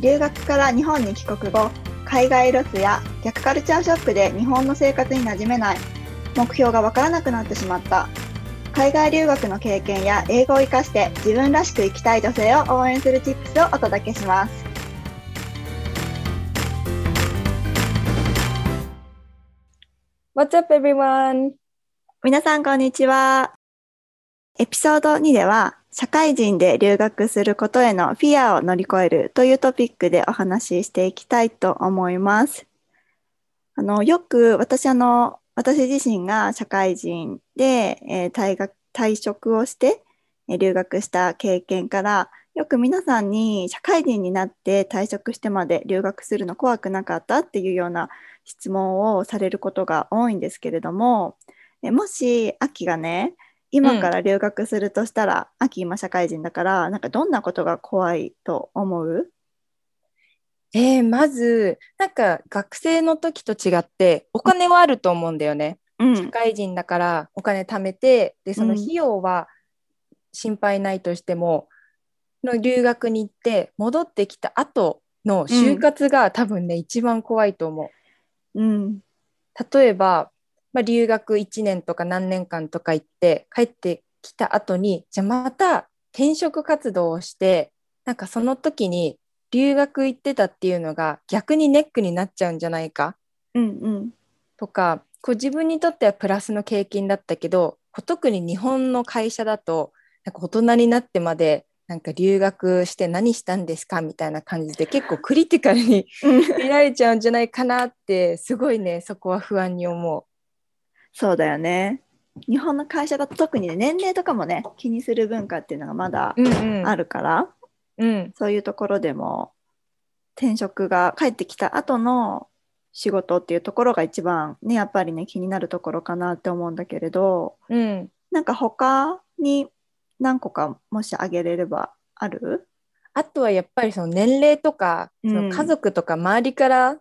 留学から日本に帰国後海外ロスや逆カルチャーショックで日本の生活に馴染めない。目標がわからなくなってしまった。海外留学の経験や英語を生かして自分らしく生きたい女性を応援するチップスをお届けします。What's up everyone? 皆さんこんにちは。エピソード2では社会人で留学することへのフィアを乗り越えるというトピックでお話ししていきたいと思います。あのよく私あの私自身が社会人で、えー退学退職をして、えー留学した経験からよく皆さんに社会人になって退職してまで留学するの怖くなかったっていうような質問をされることが多いんですけれどもえもし秋がね今から留学するとしたら、秋今社会人だからなんかどんなことが怖いと思う？えー、まずなんか学生の時と違ってお金はあると思うんだよね。う社会人だからお金貯めてでその費用は心配ないとしても、の留学に行って戻ってきた後の就活が多分ね、一番怖いと思う。うん。例えば、まあ、留学1年とか何年間とか行って帰ってきた後にじゃあまた転職活動をしてなんかその時に留学行ってたっていうのが逆にネックになっちゃうんじゃないか？うんうん。とかこう自分にとってはプラスの経験だったけど特に日本の会社だとなんか大人になってまでなんか留学して何したんですか？みたいな感じで結構クリティカルに見られちゃうんじゃないかなってすごいねそこは不安に思そうだよね。日本の会社だと特にね年齢とかもね気にする文化っていうのがまだう。うんうん。あるから、うん。そういうところでも転職が帰ってきた後の仕事っていうところが一番ねやっぱりね気になるところかなって思うんだけれどうん、なんか他に何個かもし挙げれればある？あとはやっぱりその年齢とか、うん。その家族とか周りから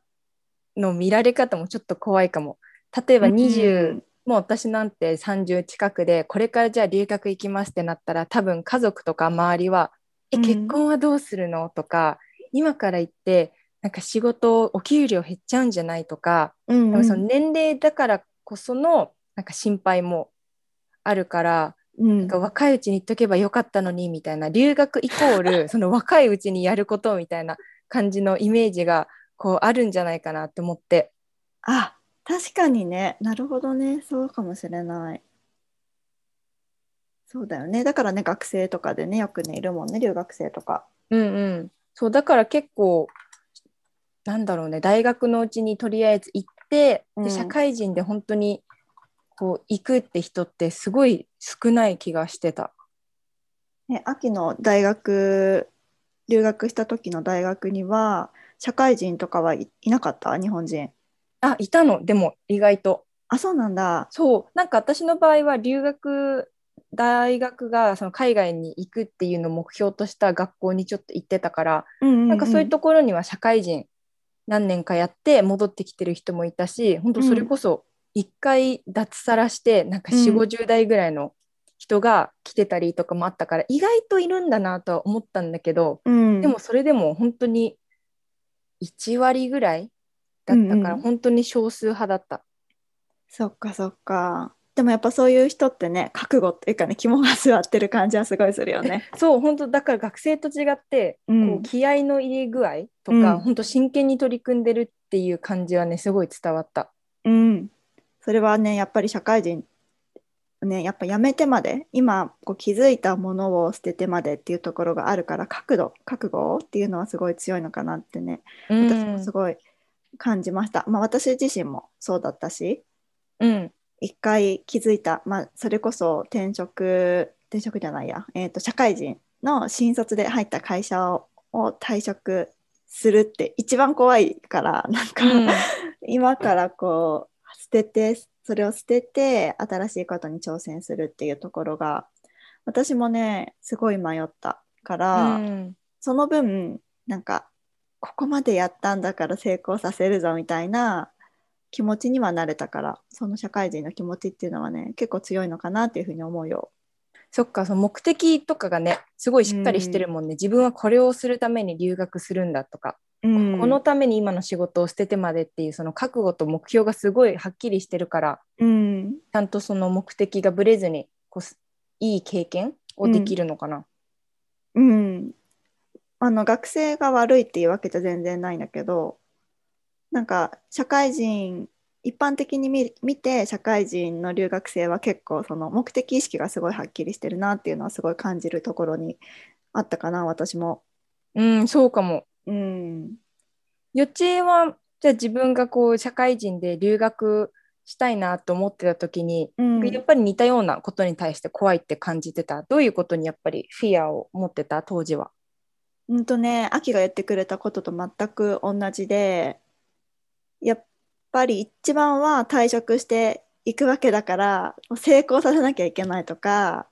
の見られ方もちょっと怖いかも。例えば20、うん。もう私なんて30近くでこれからじゃあ留学行きますってなったら多分家族とか周りは「えうん。結婚はどうするの?」とか今から行ってなんか仕事お給料減っちゃうんじゃない？とか、うんその年齢だからこそのなんか心配もあるからうん。なんか若いうちに言っとけばよかったのにみたいな。留学イコール その若いうちにやることみたいな感じのイメージがこうあるんじゃないかなって思って。あ確かにね。なるほどね。そうかもしれない。そうだよね。だからね学生とかでねよくねいるもんね。留学生とか。うんうん、そうだから結構なんだろうね。大学のうちにとりあえず行って、うん。で社会人で本当にこう行くって人ってすごい少ない気がしてた。ね、秋の大学留学した時の大学には社会人とかはい、いなかった？日本人あいたの。でも意外と。あそうなんだ。そう。なんか私の場合は留学大学がその海外に行くっていうのを目標とした学校にちょっと行ってたから、なんかそういうところには社会人何年かやって戻ってきてる人もいたし本当それこそ一回脱サラしてなんか4うん5 0代ぐらいの人が来てたりとかもあったから意外といるんだなとは思ったんだけど、うん、でもそれでも本当に1割ぐらいだったからうんうん。本当に少数派だった。そっかそっか。でもやっぱそういう人ってね覚悟っていうかね肝が据わってる感じはすごいするよね。そう本当だから学生と違って、うん。こう気合の入れ具合とか、うん。本当真剣に取り組んでるっていう感じはねすごい伝わった。うん。それはねやっぱり社会人ねやっぱやめてまで今こう気づいたものを捨ててまでっていうところがあるから覚悟覚悟っていうのはすごい強いのかなってね。私もすごい感じました、まあ私自身もそうだったしうん。一回気づいた、まあ、それこそ転職転職じゃないや、えー、と社会人の新卒で入った会社をを退職するって一番怖いから なんか、うん、今からこう捨ててそれを捨てて新しいことに挑戦するっていうところが私もねすごい迷ったから、うん、その分なんかここまでやったんだから成功させるぞみたいな気持ちにはなれたからその社会人の気持ちっていうのはね結構強いのかなっていうふうに思うよ。そっかその目的とかがねすごいしっかりしてるもんね、うん、自分はこれをするために留学するんだとか、うん、このために今の仕事を捨ててまでっていうその覚悟と目標がすごいはっきりしてるから、うん、ちゃんとその目的がぶれずにこういい経験をできるのかな。うん、うん、あの学生が悪いっていうわけじゃ全然ないんだけどなんか社会人一般的に見見て社会人の留学生は結構その目的意識がすごいはっきりしてるなっていうのはすごい感じるところにあったかな私も。うんそうかも。うん。よちえはじゃあ自分がこう社会人で留学したいなと思ってた時に、うん、やっぱり似たようなことに対して怖いって感じてたどういうことにやっぱりフィアを持ってた当時は。うんとね秋が言ってくれたことと全く同じでやっぱり一番は退職していくわけだから成功させなきゃいけないとか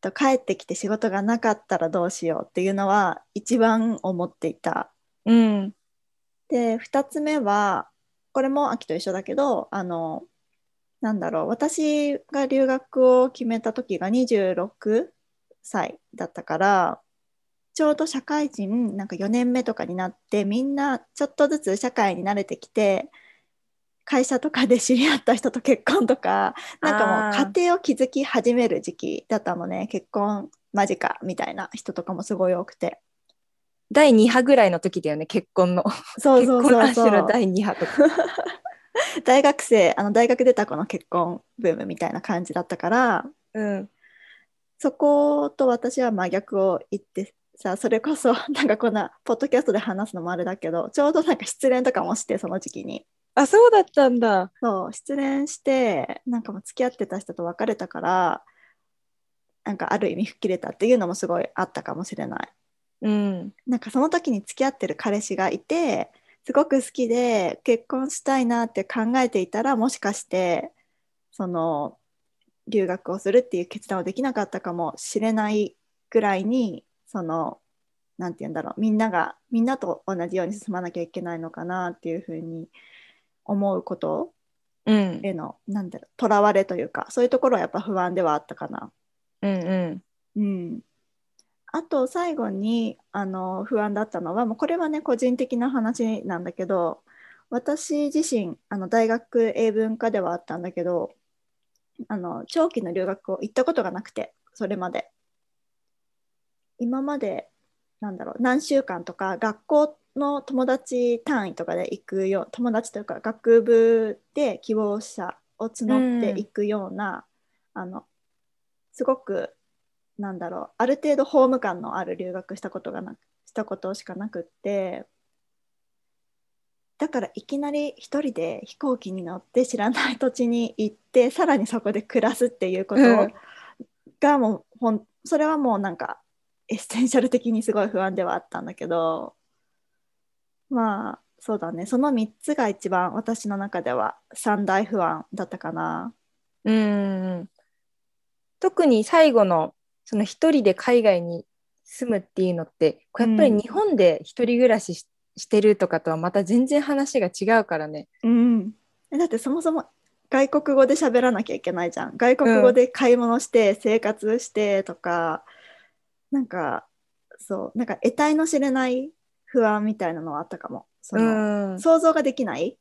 と帰ってきて仕事がなかったらどうしようっていうのは一番思っていた。うん、で2つ目はこれも秋と一緒だけどあのなんだろう私が留学を決めた時が26歳だったからちょうど社会人なんか4年目とかになってみんなちょっとずつ社会に慣れてきて会社とかで知り合った人と結婚とかなんかもう家庭を築き始める時期だったのね。結婚間近みたいな人とかもすごい多くて。第2波ぐらいの時だよね結婚の。そうそうそうそう。第2波とか。大学生あの大学出た子の結婚ブームみたいな感じだったから、うん、そこと私は真逆を言ってさそれこそ なんかこんなポッドキャストで話すのもあれだけどちょうどなんか失恋とかもしてその時期に。あそうだったんだ。そう失恋してなんかもう付き合ってた人と別れたからなんかある意味吹っ切れたっていうのもすごいあったかもしれない。うん、なんかその時に付き合ってる彼氏がいてすごく好きで結婚したいなって考えていたらもしかしてその留学をするっていう決断をできなかったかもしれないぐらいにその何て言うんだろう。みんながみんなと同じように進まなきゃいけないのかなっていうふうに思うことへの、うん、なんだろうとらわれというかそういうところはやっぱ不安ではあったかな。うんうん。うん、あと最後にあの不安だったのはもうこれはね個人的な話なんだけど私自身あの大学英文科ではあったんだけどあの長期の留学を行ったことがなくてそれまで今までなんだろう何週間とか学校の友達単位とかで行くよ友達というか学部で希望者を募っていくような、うん、あのすごくなんだろうある程度ホーム感のある留学したことがなしたことしかなくってだからいきなり一人で飛行機に乗って知らない土地に行ってさらにそこで暮らすっていうことがもうほんそれはもうなんか essential 的にすごい不安ではあったんだけどまあそうだねその3つが一番私の中では三大不安だったかな。うん特に最後のその一人で海外に住むっていうのってやっぱり日本で一人暮らしし,、てるとかとはまた全然話が違うからね。うん、だってそもそも外国語で喋らなきゃいけないじゃん外国語で買い物して生活してとか、なんかそうなんか得体の知れない不安みたいなのはあったかも。その、想像ができない。っ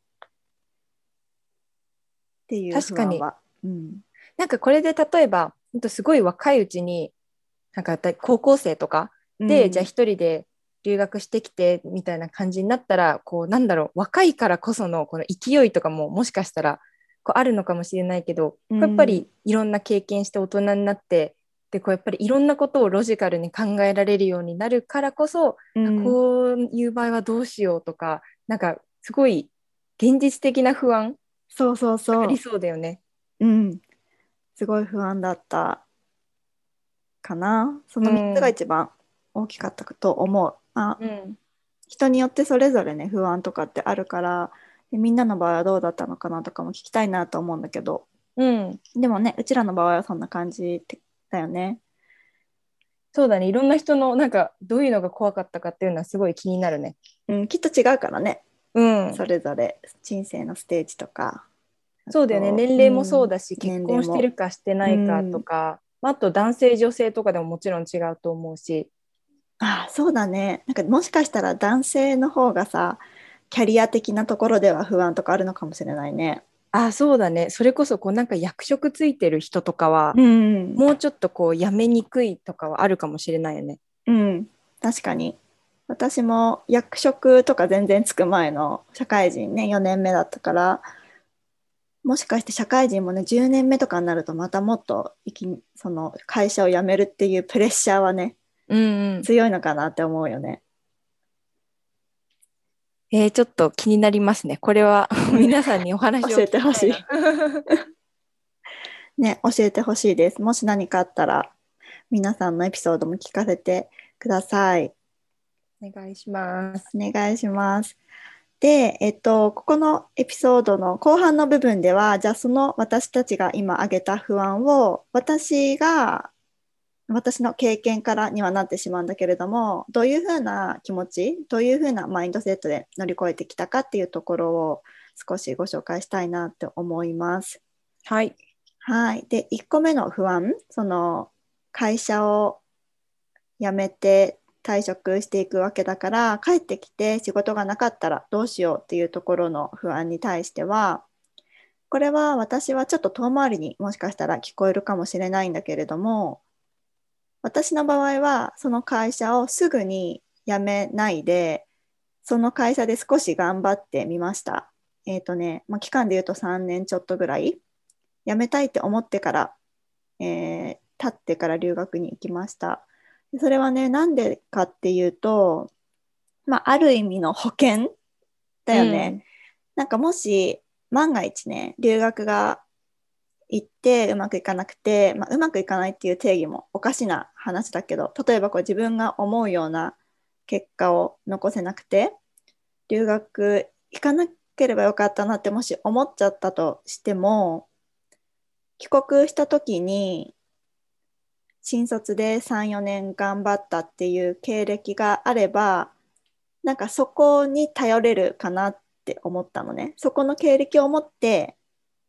ていう確かに、うん、なんかこれで例えば本当すごい若いうちになんか高校生とかで、うん、じゃあ一人で留学してきてみたいな感じになったらこうなんだろう若いからこそのこの勢いとかももしかしたらこうあるのかもしれないけど、うん、やっぱりいろんな経験して大人になってでこうやっぱりいろんなことをロジカルに考えられるようになるからこそ、うん、こういう場合はどうしようとかなんかすごい現実的な不安そうそうそう。ありそうだよね。うん。すごい不安だったかな。その3つが一番大きかったと思う。まあ、うん、人によってそれぞれね不安とかってあるからでみんなの場合はどうだったのかなとかも聞きたいなと思うんだけど、うん、でもねうちらの場合はそんな感じだよね。そうだねいろんな人のなんかどういうのが怖かったかっていうのはすごい気になるね。うん、きっと違うからね、うん、それぞれ人生のステージとか。そうだよね年齢もそうだし、うん、結婚してるかしてないかとか、うん、あと男性女性とかでももちろん違うと思うし。あそうだねなんかもしかしたら男性の方がさキャリア的なところでは不安とかあるのかもしれないね。あそうだね。それこそこうなんか役職ついてる人とかは、うん、もうちょっとこう辞めにくいとかはあるかもしれないよね。うん。確かに。私も役職とか全然つく前の社会人ね4年目だったからもしかして社会人もね10年目とかになるとまたもっといきその会社を辞めるっていうプレッシャーはね、うんうん、強いのかなって思うよね。えー、ちょっと気になりますね。これは 皆さんにお話を教えてほしい。ね、教えてほしいです。もし何かあったら、皆さんのエピソードも聞かせてください。お願いします。お願いします。で、えっと、ここのエピソードの後半の部分では、じゃあその私たちが今挙げた不安を、私が私の経験からにはなってしまうんだけれどもどういうふうな気持ちどういうふうなマインドセットで乗り越えてきたかっていうところを少しご紹介したいなって思います。はい、はい、で1個目の不安その会社を辞めて退職していくわけだから帰ってきて仕事がなかったらどうしようっていうところの不安に対してはこれは私はちょっと遠回りにもしかしたら聞こえるかもしれないんだけれども私の場合はその会社をすぐに辞めないでその会社で少し頑張ってみました。えっ、ー、とね、まあ、期間で言うと3年ちょっとぐらい辞めたいって思ってから、えー、経ってから留学に行きました。それはねなんでかっていうと、まあ、ある意味の保険だよね。うん、なんかもし万が一ね留学が行ってうまくいかなくて、まあ、うまくいかないっていう定義もおかしな話だけど例えばこう自分が思うような結果を残せなくて留学行かなければよかったなってもし思っちゃったとしても帰国した時に新卒で34年頑張ったっていう経歴があればなんかそこに頼れるかなって思ったのね。そこの経歴を持って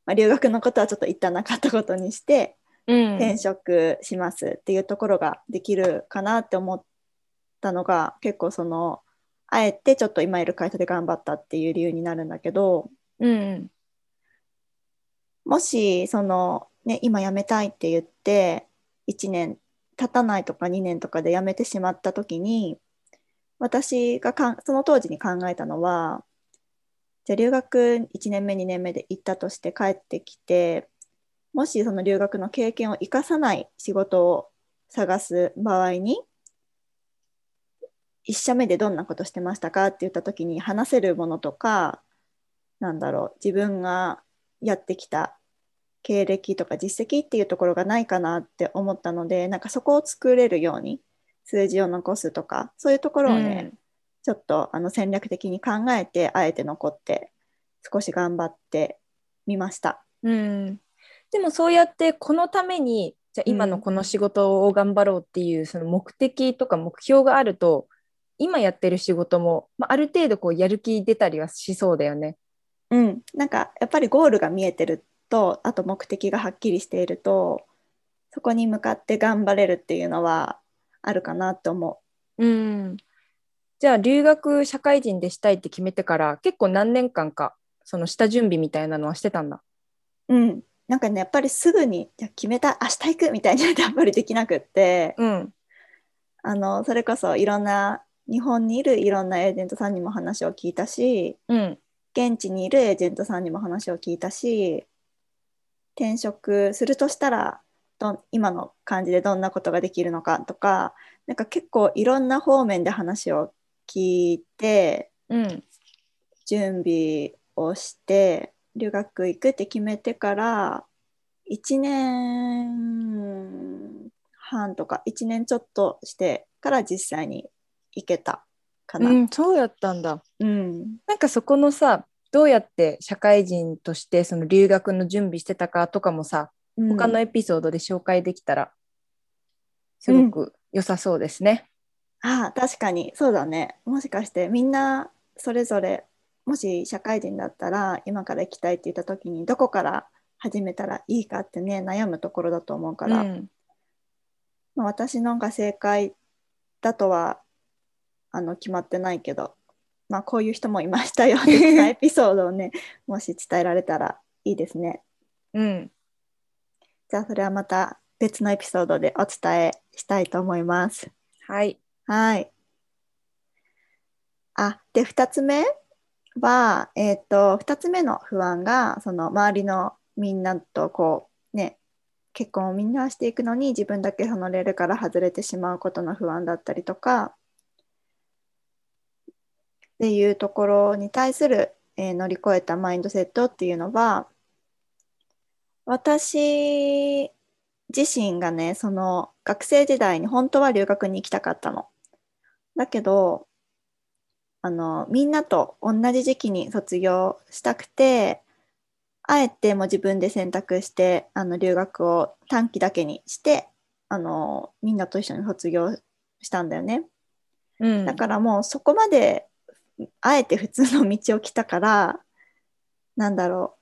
まあ、留学のことはちょっと一旦なかったことにして、うん、転職しますっていうところができるかなって思ったのが結構そのあえてちょっと今いる会社で頑張ったっていう理由になるんだけど、うん、もしその、ね、今辞めたいって言って1年経たないとか2年とかで辞めてしまった時に私がかその当時に考えたのはじゃあ留学1年目2年目で行ったとして帰ってきてもしその留学の経験を生かさない仕事を探す場合に1社目でどんなことしてましたかって言った時に話せるものとかなんだろう自分がやってきた経歴とか実績っていうところがないかなって思ったのでなんかそこを作れるように数字を残すとかそういうところをね、うん。ちょっとあの戦略的に考えてあえて残って少し頑張ってみました。うん、でもそうやってこのためにじゃ今のこの仕事を頑張ろうっていうその目的とか目標があると今やってる仕事も、まあ、ある程度こうやる気出たりはしそうだよね。うん、なんかやっぱりゴールが見えてるとあと目的がはっきりしているとそこに向かって頑張れるっていうのはあるかなと思う。うんじゃあ留学社会人でしたいって決めてから結構何年間かその下準備みたいなのはしてたんだ？うん、なんかねやっぱりすぐにじゃ決めた明日行くみたいにやっぱりできなくって、うん、あのそれこそいろんな日本にいるいろんなエージェントさんにも話を聞いたし、うん、現地にいるエージェントさんにも話を聞いたし転職するとしたらど今の感じでどんなことができるのかとかなんか結構いろんな方面で話を聞いて、うん、準備をして留学行くって決めてから1年半とか1年ちょっとしてから実際に行けたかな。うん、そうやったんだ。うん、なんかそこのさどうやって社会人としてその留学の準備してたかとかもさ、うん、他のエピソードで紹介できたらすごく良さそうですね。うん、ああ確かにそうだね。もしかしてみんなそれぞれもし社会人だったら今から行きたいって言った時にどこから始めたらいいかってね悩むところだと思うから、うん、まあ、私のが正解だとはあの決まってないけど、まあ、こういう人もいましたよ ってエピソードをねもし伝えられたらいいですね。うん、じゃあそれはまた別のエピソードでお伝えしたいと思います。はい。はい。あで2つ目は、えーと、2つ目の不安がその周りのみんなとこうね結婚をみんなしていくのに自分だけそのレールから外れてしまうことの不安だったりとかっていうところに対する、えー、乗り越えたマインドセットっていうのは私自身がねその学生時代に本当は留学に行きたかったの。だけどあのみんなと同じ時期に卒業したくてあえても自分で選択してあの留学を短期だけにしてあのみんなと一緒に卒業したんだよね。うん、だからもうそこまであえて普通の道を来たからなんだろ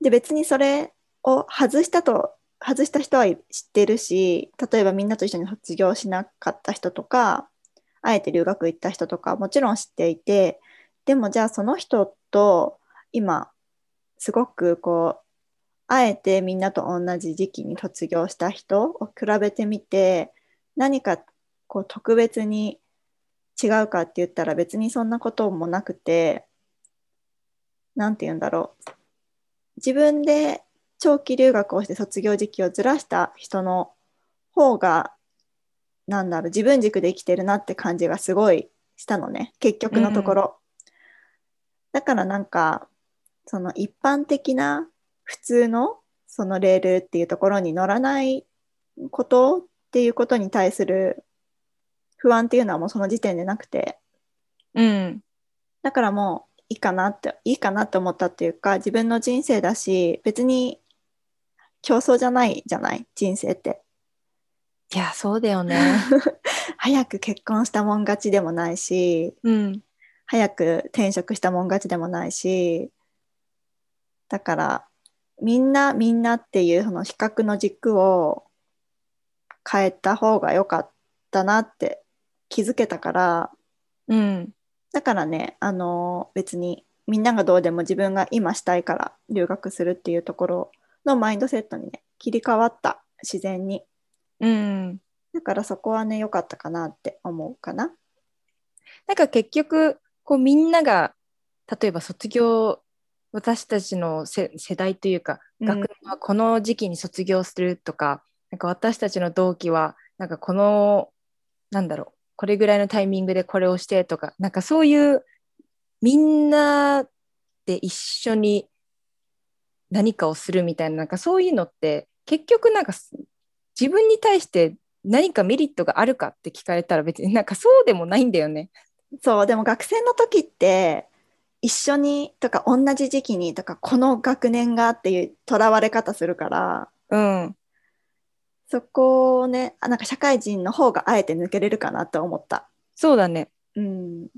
うで別にそれを外したと外した人は知ってるし例えばみんなと一緒に卒業しなかった人とかあえて留学行った人とかもちろん知っていてでもじゃあその人と今すごくこうあえてみんなと同じ時期に卒業した人を比べてみて何かこう特別に違うかって言ったら別にそんなこともなくて何て言うんだろう。自分で長期留学をして卒業時期をずらした人の方がなんだろう自分軸で生きてるなって感じがすごいしたのね。結局のところ、うん、だからなんかその一般的な普通のそのレールっていうところに乗らないことっていうことに対する不安っていうのはもうその時点でなくて、うん、だからもういいかなっていいかなって思ったっていうか自分の人生だし別に競争じゃないじゃない？人生っていやそうだよね。早く結婚したもん勝ちでもないし、うん、早く転職したもん勝ちでもないしだからみんなみんなっていうその比較の軸を変えた方が良かったなって気づけたから、うん、だからねあの別にみんながどうでも自分が今したいから留学するっていうところのマインドセットにね切り替わった自然に。うん、だからそこはね良かったかなって思うかな。なんか結局こうみんなが例えば卒業私たちの世代というか、学年はこの時期に卒業するとかなんか私たちの同期はなんかこのなんだろうこれぐらいのタイミングでこれをしてとかなんかそういうみんなで一緒に何かをするみたいななんかそういうのって結局なんか自分に対して何かメリットがあるかって聞かれたら別になんかそうでもないんだよね。そうでも学生の時って一緒にとか同じ時期にとかこの学年がっていうとらわれ方するから、うん、そこをねなんか社会人の方があえて抜けれるかなと思った。そうだね。うん。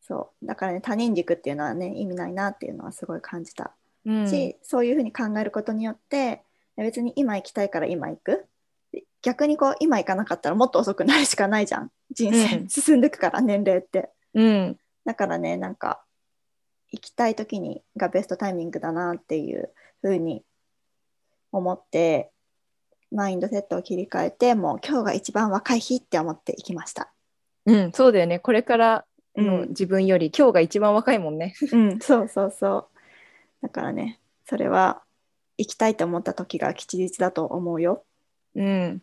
そうだからね他人軸っていうのはね意味ないなっていうのはすごい感じた、うん、しそういうふうに考えることによって別に今行きたいから今行く？逆にこう今行かなかったらもっと遅くなるしかないじゃん。人生、進んでいくから年齢って、うん、だからねなんか行きたい時にがベストタイミングだなっていうふうに思ってマインドセットを切り替えてもう今日が一番若い日って思って行きました。うんそうだよね。これからの自分より、うん、今日が一番若いもんね。うんそうそうそう。だからねそれは行きたいと思った時が吉日だと思うよ。うん、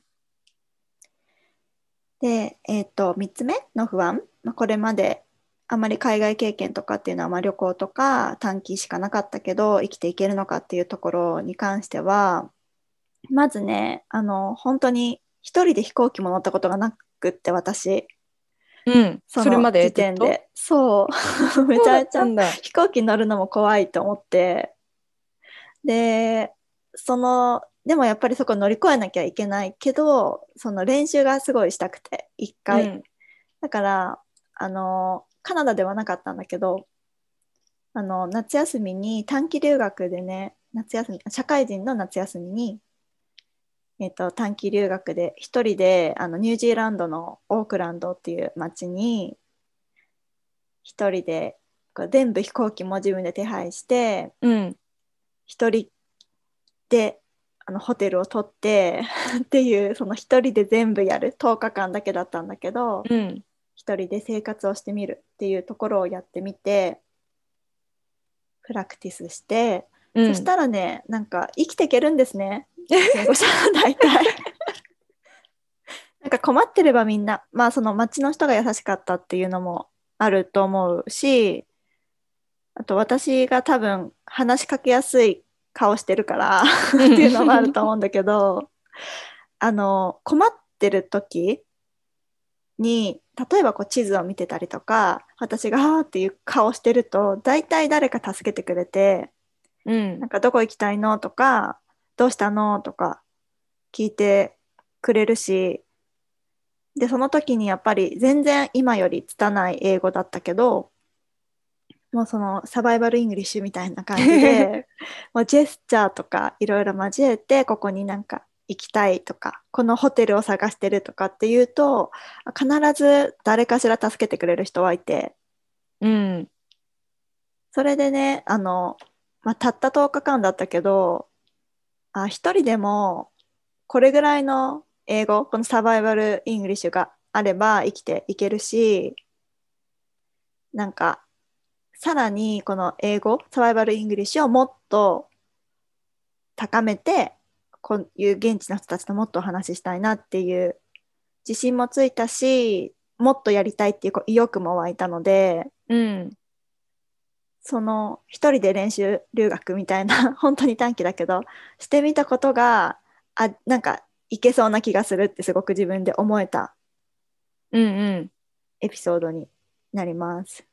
で、えーと、3つ目の不安、まあ、これまであまり海外経験とかっていうのは、まあ、旅行とか短期しかなかったけど生きていけるのかっていうところに関してはまずねあの本当に一人で飛行機も乗ったことがなくって私。うん、それまで時点で。そう。めちゃめちゃ飛行機乗るのも怖いと思ってでそのでもやっぱりそこ乗り越えなきゃいけないけどその練習がすごいしたくて一回、うん、だからあのカナダではなかったんだけどあの夏休みに短期留学でね夏休み社会人の夏休みにえーと、短期留学で一人であのニュージーランドのオークランドっていう町に一人で全部飛行機も自分で手配して一、うん、人であのホテルを取って っていうその一人で全部やる10日間だけだったんだけど、うん、一人で生活をしてみるっていうところをやってみてプラクティスして、うん、そしたらねなんか生きていけるんですね。英語者大体。なんか困ってればみんなまあその町の人が優しかったっていうのもあると思うしあと私が多分話しかけやすい顔してるからっていうのもあると思うんだけどあの困ってる時に例えばこう地図を見てたりとか私が「あ」っていう顔してると大体誰か助けてくれて、うん、なんかどこ行きたいのとかどうしたのとか聞いてくれるしでその時にやっぱり全然今より拙い英語だったけどもうその survival English みたいな感じで もうジェスチャーとかいろいろ交えてここになんか行きたいとかこのホテルを探してるとかっていうと必ず誰かしら助けてくれる人はいて、うん、それでねあの、まあ、たった10日間だったけどあ一人でもこれぐらいの英語この survival English があれば生きていけるしなんかさらにこの英語 survival English をもっと高めてこういう現地の人たちともっとお話ししたいなっていう自信もついたしもっとやりたいっていう意欲も湧いたので、うん、その一人で練習留学みたいな 本当に短期だけどしてみたことがあなんかいけそうな気がするってすごく自分で思えた、うんうん、エピソードになります。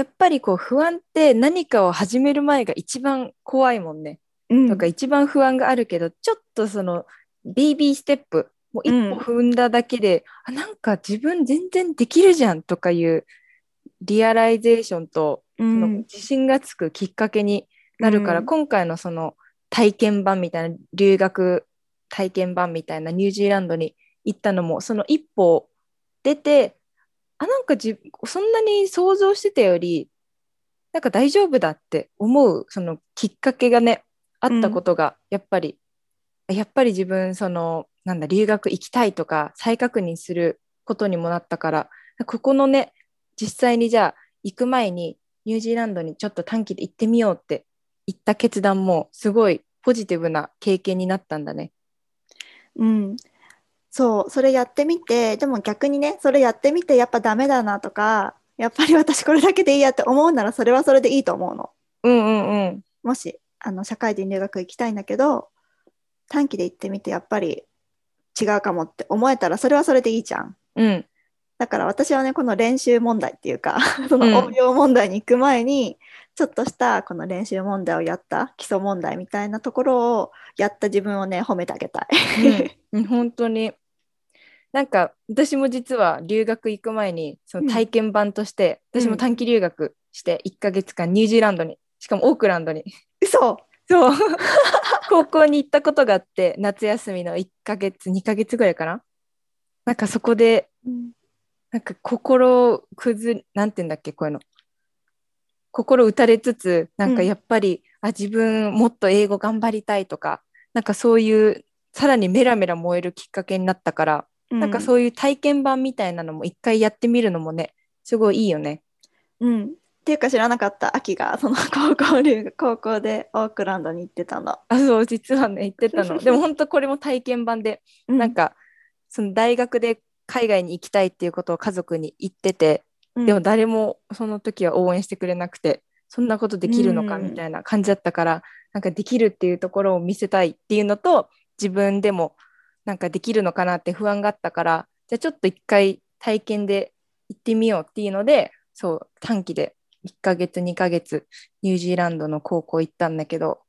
やっぱりこう不安って何かを始める前が一番怖いもんね。うん、とか一番不安があるけどちょっとその BB ステップもう一歩踏んだだけで、うん、あなんか自分全然できるじゃんとかいう realization とその自信がつくきっかけになるから、うん、今回のその体験版みたいな留学体験版みたいなニュージーランドに行ったのもその一歩出てあなんかじそんなに想像してたよりなんか大丈夫だって思うそのきっかけがねあったことがやっぱり、うん、やっぱり自分そのなんだ留学行きたいとか再確認することにもなったからここのね実際にじゃあ行く前にニュージーランドにちょっと短期で行ってみようって言った決断もすごいポジティブな経験になったんだね。うん、そうそれやってみてでも逆にねそれやってみてやっぱダメだなとかやっぱり私これだけでいいやって思うならそれはそれでいいと思うの。うんうんうん、もしあの社会人留学行きたいんだけど短期で行ってみてやっぱり違うかもって思えたらそれはそれでいいじゃん。うん、だから私はねこの練習問題っていうか その応用問題に行く前に、ちょっとしたこの練習問題をやった基礎問題みたいなところをやった自分をね褒めてあげたい。うん、本当に。なんか私も実は留学行く前にその体験版として、うん、私も短期留学して1ヶ月間ニュージーランドにしかもオークランドに。嘘。そう。高校に行ったことがあって夏休みの1ヶ月2ヶ月ぐらいかな。なんかそこで、うん。なんか心崩れ、なんて言うんだっけ、こういうの。心打たれつつ、なんかやっぱり、うん、あ、自分もっと英語頑張りたいとか、なんかそういう、さらにメラメラ燃えるきっかけになったから、うん、なんかそういう体験版みたいなのも一回やってみるのもね、すごいいいよね。うん。っていうか知らなかった秋がその 高校留学高校でオークランドに行ってたの。あそう実はね行ってたの。でも本当これも体験版で、うん、なんかその大学で海外に行きたいっていうことを家族に言ってて、うん、でも誰もその時は応援してくれなくてそんなことできるのかみたいな感じだったから、うん、なんかできるっていうところを見せたいっていうのと自分でもなんかできるのかなって不安があったからじゃあちょっと一回体験で行ってみようっていうので、そう、短期で1ヶ月、2ヶ月、ニュージーランドの高校行ったんだけど、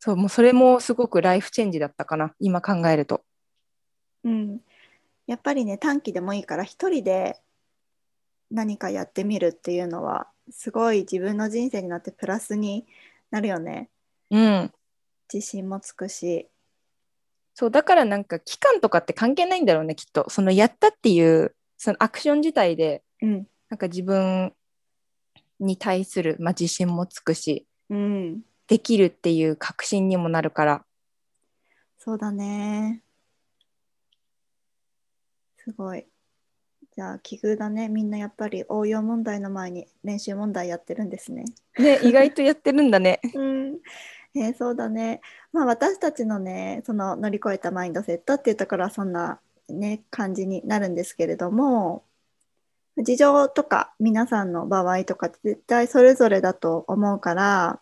そう、もうそれもすごくライフチェンジだったかな、今考えると。うん。やっぱりね、短期でもいいから、一人で何かやってみるっていうのは、すごい自分の人生になってプラスになるよね。うん。自信もつくし。そう、だからなんか期間とかって関係ないんだろうね、きっと。そのやったっていう、そのアクション自体で、うん、なんか自分に対する、まあ、自信もつくし、うん、できるっていう確信にもなるから。そうだね。すごい。じゃあ奇遇だね。みんなやっぱり応用問題の前に練習問題やってるんですね。ね、意外とやってるんだね。うん。えー、そうだね。まあ私たちのね、その乗り越えたマインドセットっていうところはそんなね、感じになるんですけれども、事情とか皆さんの場合とか絶対それぞれだと思うから、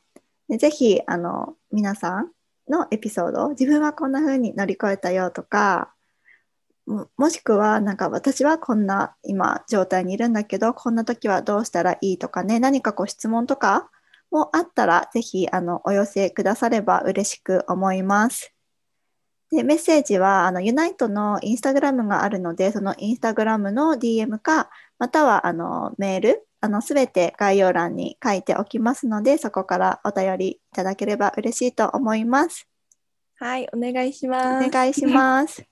ぜひあの皆さんのエピソード、自分はこんな風に乗り越えたよとか、もしくはなんか私はこんな今状態にいるんだけどこんな時はどうしたらいいとかね何かご質問とかもあったらぜひあのお寄せくだされば嬉しく思います。でメッセージはあのユナイトのインスタグラムがあるのでそのインスタグラムの DM かまたはあのメールあのすべて概要欄に書いておきますのでそこからお便りいただければ嬉しいと思います。はい、お願いします。お願いします。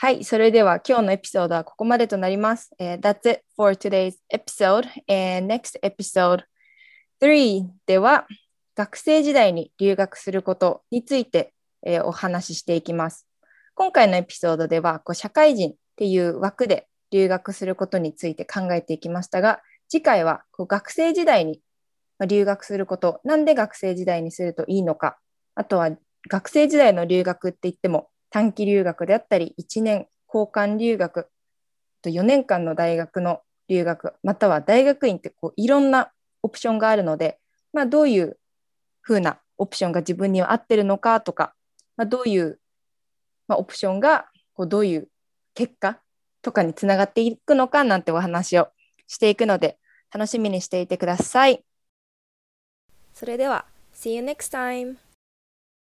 はい、それでは今日のエピソードはここまでとなります。Uh, that's it for today's episode. And next episode 3では学生時代に留学することについて、えー、お話ししていきます。今回のエピソードではこう社会人っていう枠で留学することについて考えていきましたが、次回はこう学生時代に留学すること、なんで学生時代にするといいのか、あとは学生時代の留学って言っても短期留学であったり、1年交換留学、と4年間の大学の留学、または大学院ってこういろんなオプションがあるので、まあ、どういうふうなオプションが自分には合ってるのかとか、まあ、どういう、まあ、オプションがこうどういう結果とかにつながっていくのかなんてお話をしていくので楽しみにしていてください。それでは See you next time!